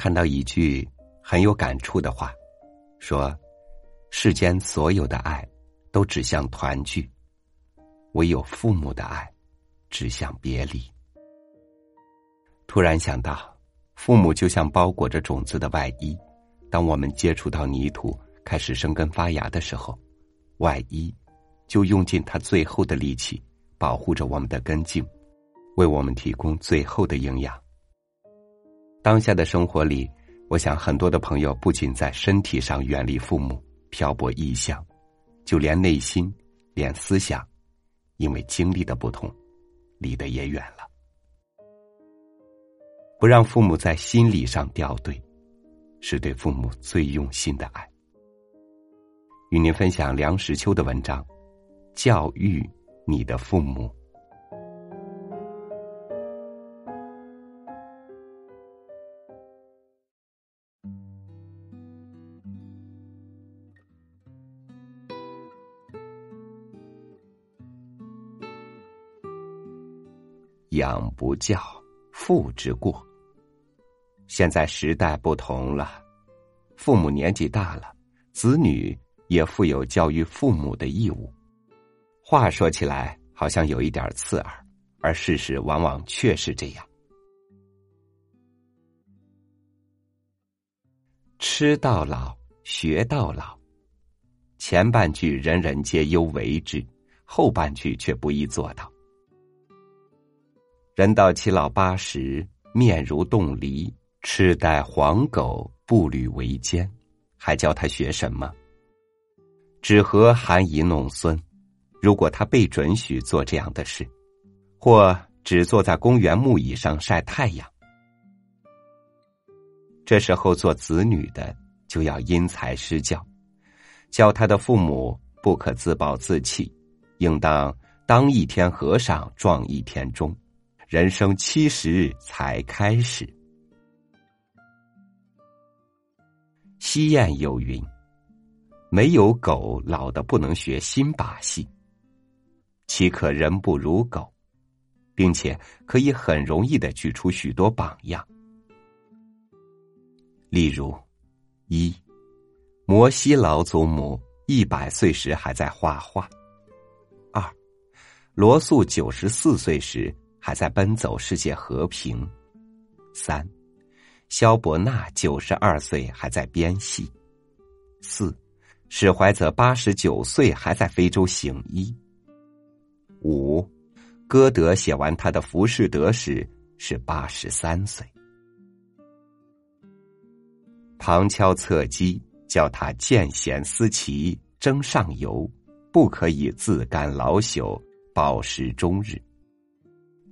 看到一句很有感触的话，说：“世间所有的爱都指向团聚，唯有父母的爱指向别离。”突然想到，父母就像包裹着种子的外衣，当我们接触到泥土，开始生根发芽的时候，外衣就用尽它最后的力气，保护着我们的根茎，为我们提供最后的营养。当下的生活里，我想很多的朋友不仅在身体上远离父母，漂泊异乡，就连内心、连思想，因为经历的不同，离得也远了。不让父母在心理上掉队，是对父母最用心的爱。与您分享梁实秋的文章：教育你的父母。养不教，父之过。现在时代不同了，父母年纪大了，子女也负有教育父母的义务。话说起来好像有一点刺耳，而事实往往确是这样。吃到老，学到老。前半句人人皆忧为之，后半句却不易做到。人到七老八十，面如冻梨，痴呆黄狗，步履维艰，还教他学什么？只和含饴弄孙。如果他被准许做这样的事，或只坐在公园木椅上晒太阳，这时候做子女的就要因材施教，教他的父母不可自暴自弃，应当当一天和尚撞一天钟。人生七十才开始。西谚有云：“没有狗老的不能学新把戏，岂可人不如狗？”并且可以很容易的举出许多榜样。例如，一，摩西老祖母一百岁时还在画画；二，罗素九十四岁时。还在奔走世界和平。三，萧伯纳九十二岁还在编戏。四，史怀泽八十九岁还在非洲行医。五，歌德写完他的《浮士德》时是八十三岁。旁敲侧击叫他见贤思齐，争上游，不可以自甘老朽，饱食终日。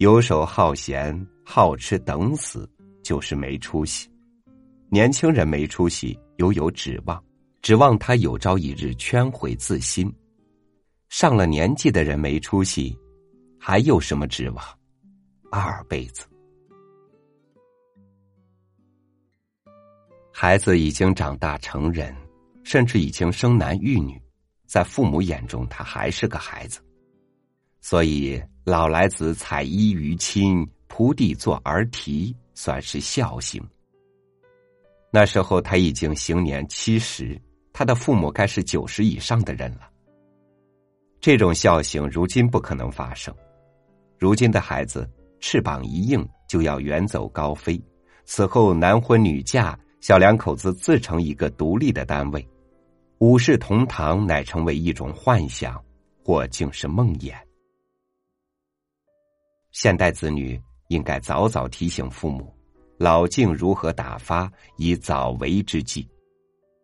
游手好闲、好吃等死，就是没出息。年轻人没出息，犹有指望，指望他有朝一日圈回自心。上了年纪的人没出息，还有什么指望？二辈子。孩子已经长大成人，甚至已经生男育女，在父母眼中，他还是个孩子，所以。老来子采衣娱亲，仆地做儿啼，算是孝行。那时候他已经行年七十，他的父母该是九十以上的人了。这种孝行如今不可能发生。如今的孩子翅膀一硬就要远走高飞，此后男婚女嫁，小两口子自成一个独立的单位，五世同堂乃成为一种幻想，或竟是梦魇。现代子女应该早早提醒父母，老境如何打发，以早为之计；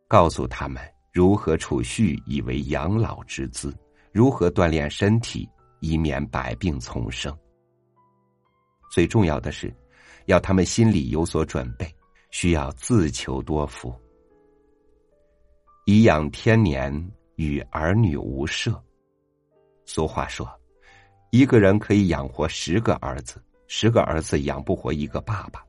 告诉他们如何储蓄以为养老之资，如何锻炼身体以免百病丛生。最重要的是，要他们心里有所准备，需要自求多福。颐养天年，与儿女无涉。俗话说。一个人可以养活十个儿子，十个儿子养不活一个爸爸，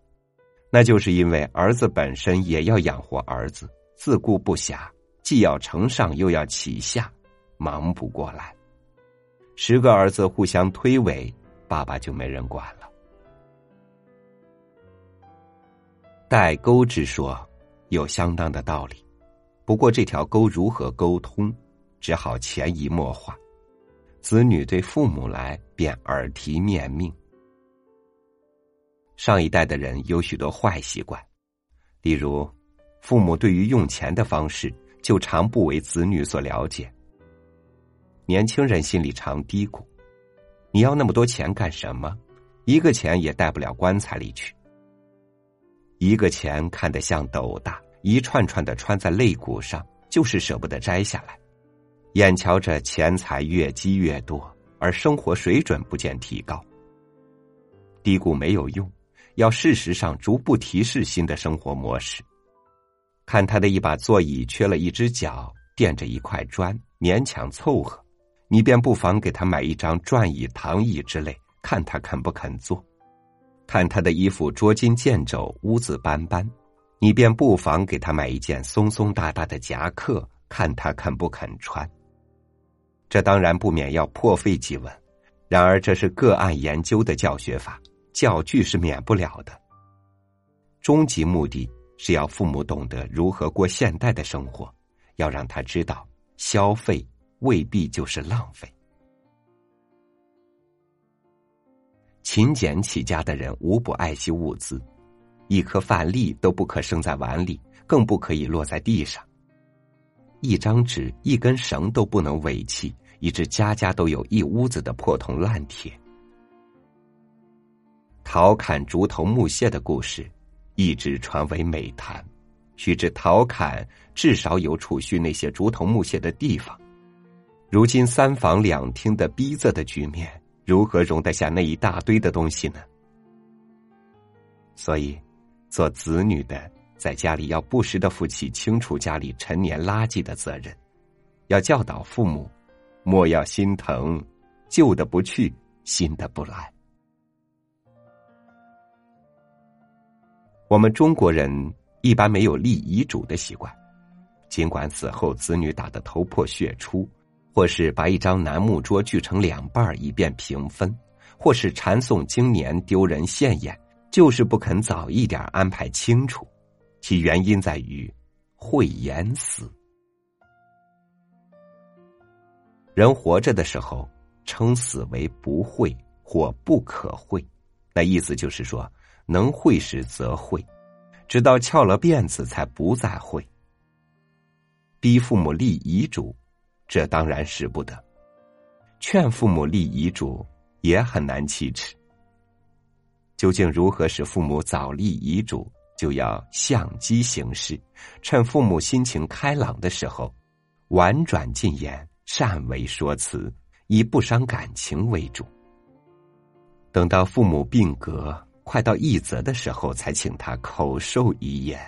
那就是因为儿子本身也要养活儿子，自顾不暇，既要承上又要启下，忙不过来。十个儿子互相推诿，爸爸就没人管了。代沟之说有相当的道理，不过这条沟如何沟通，只好潜移默化。子女对父母来便耳提面命。上一代的人有许多坏习惯，例如，父母对于用钱的方式就常不为子女所了解。年轻人心里常嘀咕：“你要那么多钱干什么？一个钱也带不了棺材里去。”一个钱看得像斗大，一串串的穿在肋骨上，就是舍不得摘下来。眼瞧着钱财越积越多，而生活水准不见提高。低谷没有用，要事实上逐步提示新的生活模式。看他的一把座椅缺了一只脚，垫着一块砖，勉强凑合，你便不妨给他买一张转椅、躺椅之类，看他肯不肯坐。看他的衣服捉襟见肘、污渍斑斑，你便不妨给他买一件松松大大的夹克，看他肯不肯穿。这当然不免要破费几文，然而这是个案研究的教学法，教具是免不了的。终极目的是要父母懂得如何过现代的生活，要让他知道消费未必就是浪费。勤俭起家的人无不爱惜物资，一颗饭粒都不可剩在碗里，更不可以落在地上。一张纸、一根绳都不能委弃，以致家家都有一屋子的破铜烂铁。陶侃竹头木屑的故事，一直传为美谈。须知陶侃至少有储蓄那些竹头木屑的地方，如今三房两厅的逼仄的局面。如何容得下那一大堆的东西呢？所以，做子女的在家里要不时的负起清除家里陈年垃圾的责任，要教导父母，莫要心疼旧的不去，新的不来。我们中国人一般没有立遗嘱的习惯，尽管死后子女打得头破血出。或是把一张楠木桌锯成两半以便平分，或是缠送经年丢人现眼，就是不肯早一点安排清楚。其原因在于讳言死。人活着的时候称死为不讳或不可讳，那意思就是说，能讳时则讳，直到翘了辫子才不再讳。逼父母立遗嘱。这当然使不得，劝父母立遗嘱也很难启齿。究竟如何使父母早立遗嘱？就要相机行事，趁父母心情开朗的时候，婉转进言，善为说辞，以不伤感情为主。等到父母病革快到一则的时候，才请他口授遗言，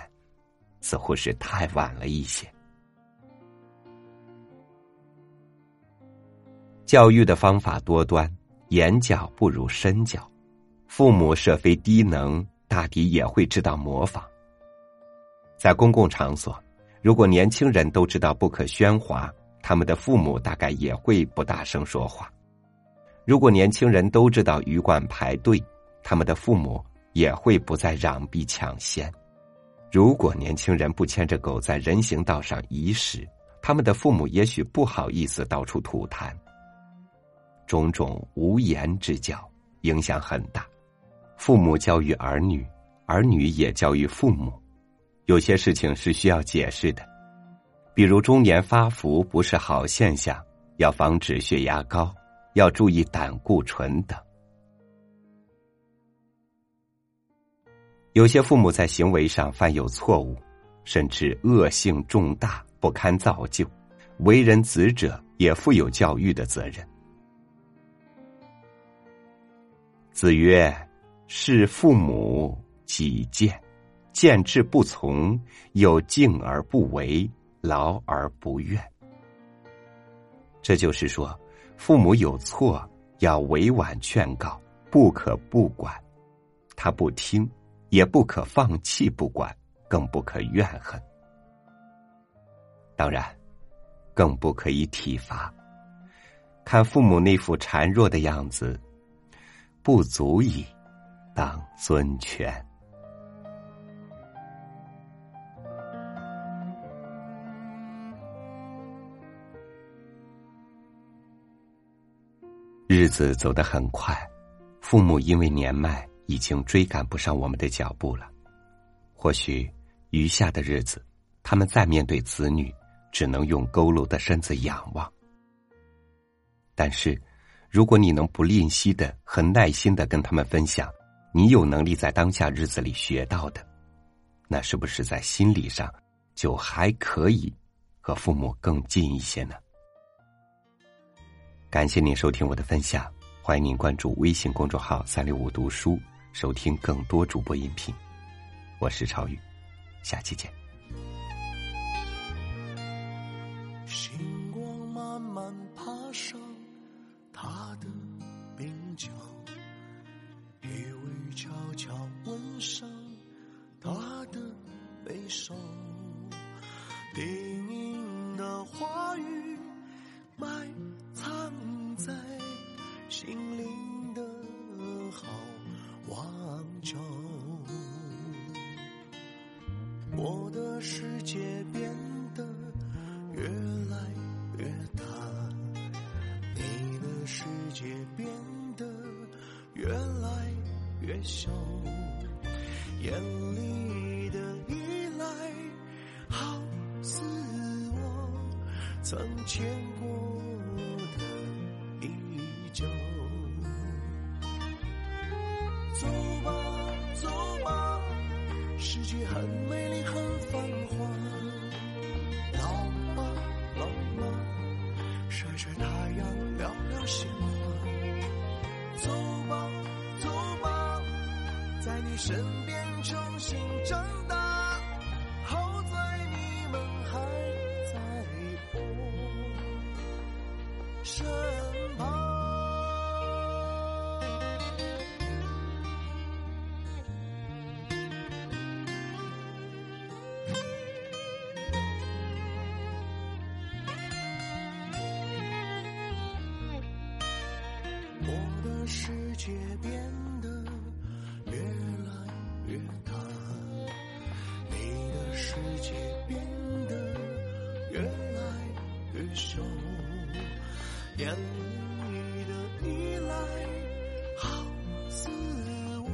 似乎是太晚了一些。教育的方法多端，言教不如身教。父母设非低能，大抵也会知道模仿。在公共场所，如果年轻人都知道不可喧哗，他们的父母大概也会不大声说话；如果年轻人都知道鱼贯排队，他们的父母也会不再攘臂抢先；如果年轻人不牵着狗在人行道上遗屎，他们的父母也许不好意思到处吐痰。种种无言之教影响很大，父母教育儿女，儿女也教育父母。有些事情是需要解释的，比如中年发福不是好现象，要防止血压高，要注意胆固醇等。有些父母在行为上犯有错误，甚至恶性重大，不堪造就，为人子者也负有教育的责任。子曰：“是父母己见，见志不从，有敬而不为，劳而不怨。”这就是说，父母有错要委婉劝告，不可不管；他不听，也不可放弃不管，更不可怨恨。当然，更不可以体罚。看父母那副孱弱的样子。不足以党尊权。日子走得很快父母因为年迈已经追赶不上我们的脚步了。或许余下的日子他们再面对子女只能用佝偻的身子仰望。但是如果你能不吝惜的很耐心的跟他们分享你有能力在当下日子里学到的，那是不是在心理上就还可以和父母更近一些呢？感谢您收听我的分享，欢迎您关注微信公众号“三六五读书”，收听更多主播音频。我是超宇，下期见。界变得越来越小，眼里的依赖，好似我曾见过。身边重新长眼里的依赖好似我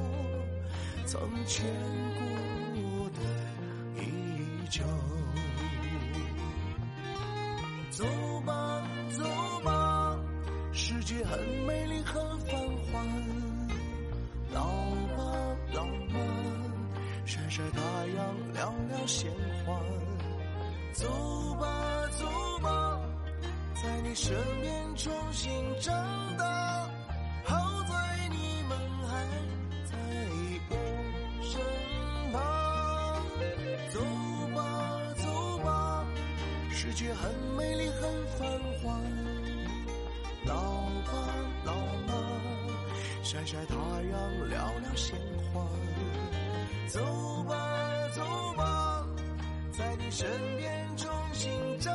曾牵过的衣角。身边重新长大。好在你们还在我身旁。走吧走吧，世界很美丽很繁华。老爸老妈，晒晒太阳，聊聊闲话。走吧走吧，在你身边重新长